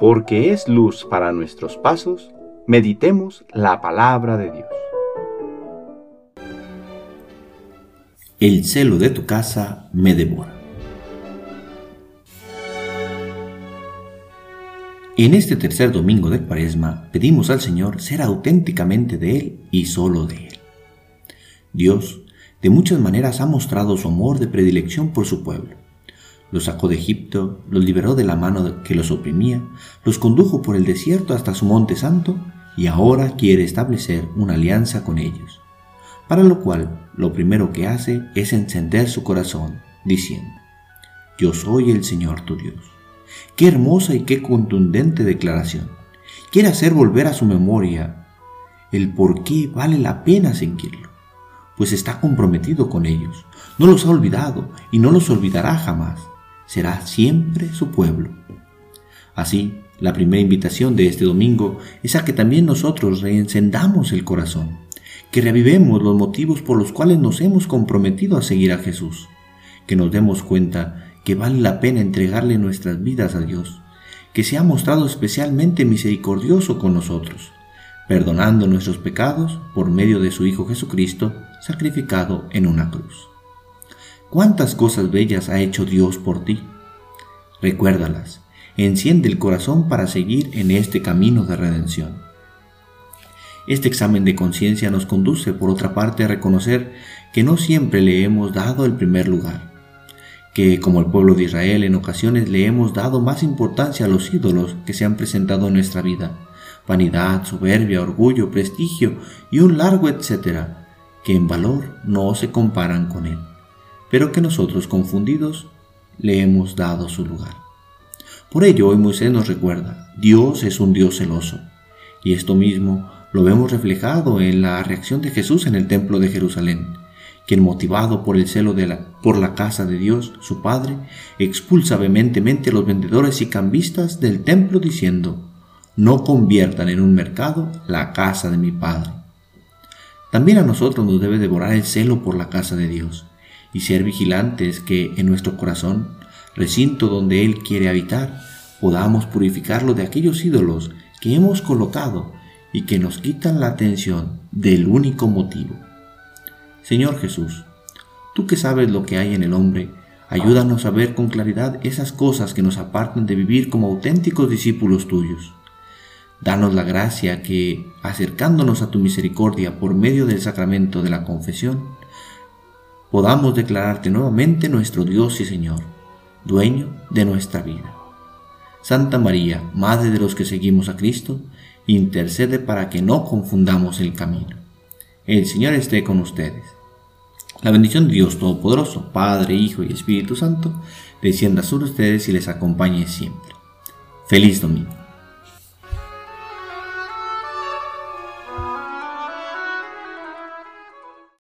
porque es luz para nuestros pasos, meditemos la palabra de Dios. El celo de tu casa me devora. En este tercer domingo de Cuaresma pedimos al Señor ser auténticamente de Él y solo de Él. Dios de muchas maneras ha mostrado su amor de predilección por su pueblo los sacó de Egipto, los liberó de la mano que los oprimía, los condujo por el desierto hasta su monte santo y ahora quiere establecer una alianza con ellos. Para lo cual, lo primero que hace es encender su corazón, diciendo, Yo soy el Señor tu Dios. Qué hermosa y qué contundente declaración. Quiere hacer volver a su memoria el por qué vale la pena seguirlo, pues está comprometido con ellos, no los ha olvidado y no los olvidará jamás será siempre su pueblo. Así, la primera invitación de este domingo es a que también nosotros reencendamos el corazón, que revivemos los motivos por los cuales nos hemos comprometido a seguir a Jesús, que nos demos cuenta que vale la pena entregarle nuestras vidas a Dios, que se ha mostrado especialmente misericordioso con nosotros, perdonando nuestros pecados por medio de su Hijo Jesucristo, sacrificado en una cruz. ¿Cuántas cosas bellas ha hecho Dios por ti? Recuérdalas, enciende el corazón para seguir en este camino de redención. Este examen de conciencia nos conduce, por otra parte, a reconocer que no siempre le hemos dado el primer lugar, que como el pueblo de Israel en ocasiones le hemos dado más importancia a los ídolos que se han presentado en nuestra vida, vanidad, soberbia, orgullo, prestigio y un largo etcétera, que en valor no se comparan con él pero que nosotros confundidos le hemos dado su lugar. Por ello hoy Moisés nos recuerda, Dios es un Dios celoso, y esto mismo lo vemos reflejado en la reacción de Jesús en el templo de Jerusalén, quien motivado por el celo de la, por la casa de Dios, su Padre, expulsa vehementemente a los vendedores y cambistas del templo diciendo, no conviertan en un mercado la casa de mi Padre. También a nosotros nos debe devorar el celo por la casa de Dios, y ser vigilantes que en nuestro corazón, recinto donde Él quiere habitar, podamos purificarlo de aquellos ídolos que hemos colocado y que nos quitan la atención del único motivo. Señor Jesús, tú que sabes lo que hay en el hombre, ayúdanos a ver con claridad esas cosas que nos apartan de vivir como auténticos discípulos tuyos. Danos la gracia que, acercándonos a tu misericordia por medio del sacramento de la confesión, podamos declararte nuevamente nuestro Dios y Señor, dueño de nuestra vida. Santa María, Madre de los que seguimos a Cristo, intercede para que no confundamos el camino. El Señor esté con ustedes. La bendición de Dios Todopoderoso, Padre, Hijo y Espíritu Santo, descienda sobre ustedes y les acompañe siempre. Feliz domingo.